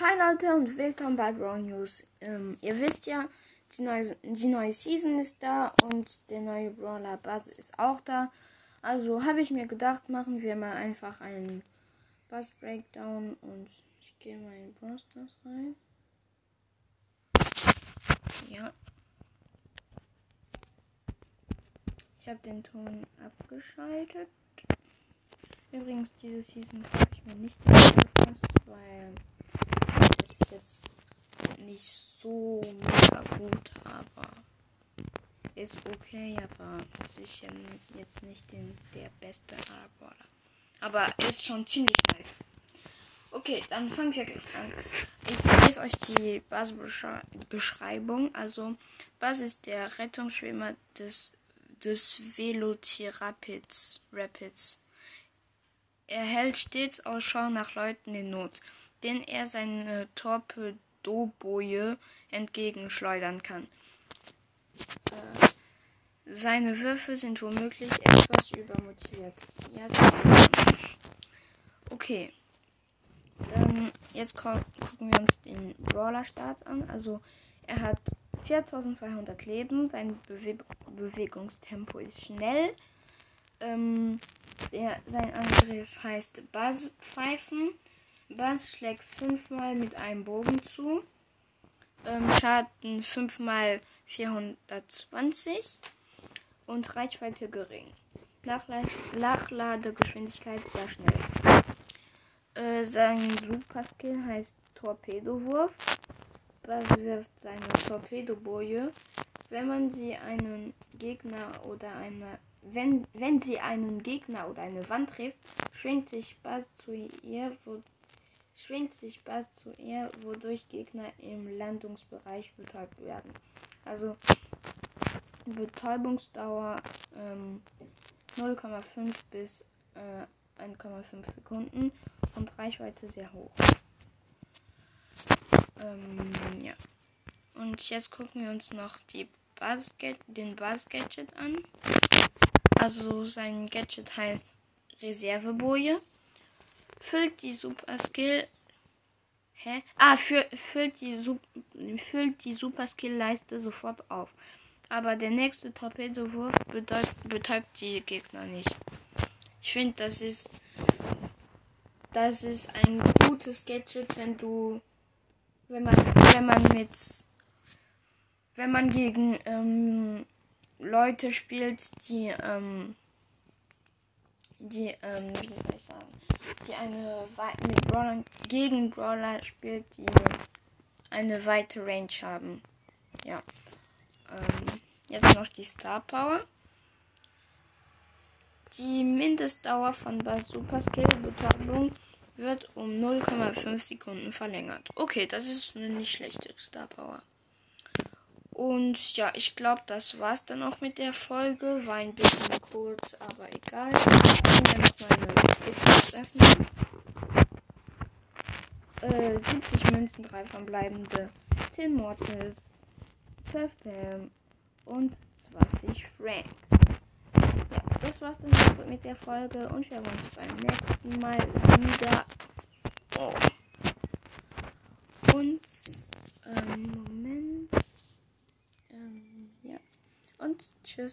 Hi Leute und willkommen bei Brown News. Ähm, ihr wisst ja, die neue, die neue Season ist da und der neue Brawler Buzz ist auch da. Also habe ich mir gedacht, machen wir mal einfach einen Buzz Breakdown und ich gehe mal in Brawl Stars rein. Ja. Ich habe den Ton abgeschaltet. Übrigens, diese Season habe ich mir nicht angepasst, weil ist jetzt nicht so mega gut, aber ist okay, aber sicher jetzt nicht den, der beste Arbor. Aber ist schon ziemlich nice. Okay, dann fangen wir gleich an. Ich lese euch die Basisbeschreibung. Also, Bas ist der Rettungsschwimmer des, des Velocirapids Rapids. Er hält stets Ausschau nach Leuten in Not den er seine Torpedoboje entgegenschleudern kann. Äh, seine Würfe sind womöglich etwas übermotiviert. Ja, okay. Dann jetzt gucken wir uns den Brawler-Start an. Also er hat 4200 Leben, sein Bewe Bewegungstempo ist schnell. Ähm, der, sein Angriff heißt Buzzpfeifen. Bass schlägt fünfmal mit einem Bogen zu. Ähm, Schaden fünfmal 420 und Reichweite gering. Nachladegeschwindigkeit sehr schnell. Äh, sein Superskill heißt Torpedowurf. Bass wirft seine Torpedoboje. Wenn man sie einen Gegner oder eine wenn, wenn sie einen Gegner oder eine Wand trifft, schwingt sich Bass zu ihr, schwingt sich Bass zu ihr, wodurch Gegner im Landungsbereich betäubt werden. Also Betäubungsdauer ähm, 0,5 bis äh, 1,5 Sekunden und Reichweite sehr hoch. Ähm, ja. Und jetzt gucken wir uns noch die Buzz den Buzz Gadget an. Also sein Gadget heißt Reserveboje füllt die Super Skill. Hä? Ah, füllt die, füllt die Super Skill Leiste sofort auf. Aber der nächste Torpedowurf betäubt die Gegner nicht. Ich finde, das ist. Das ist ein gutes Gadget, wenn du. Wenn man, wenn man mit. Wenn man gegen ähm, Leute spielt, die. Ähm, die, ähm, wie soll ich sagen, die eine mit Brawler, gegen Brawler spielt, die eine weite Range haben. Ja. Ähm, jetzt noch die Star Power. Die Mindestdauer von Super Skill Betäubung wird um 0,5 Sekunden verlängert. Okay, das ist eine nicht schlechte Star Power. Und ja, ich glaube, das war's dann auch mit der Folge. War ein bisschen kurz, aber egal. Ich kann noch meine Xbox öffnen. Äh, 70 Münzen, 3 verbleibende, 10 Mortis, 12 Pam und 20 Frank. Ja, das war's dann mit der Folge und wir sehen uns beim nächsten Mal wieder. Oh. Ähm,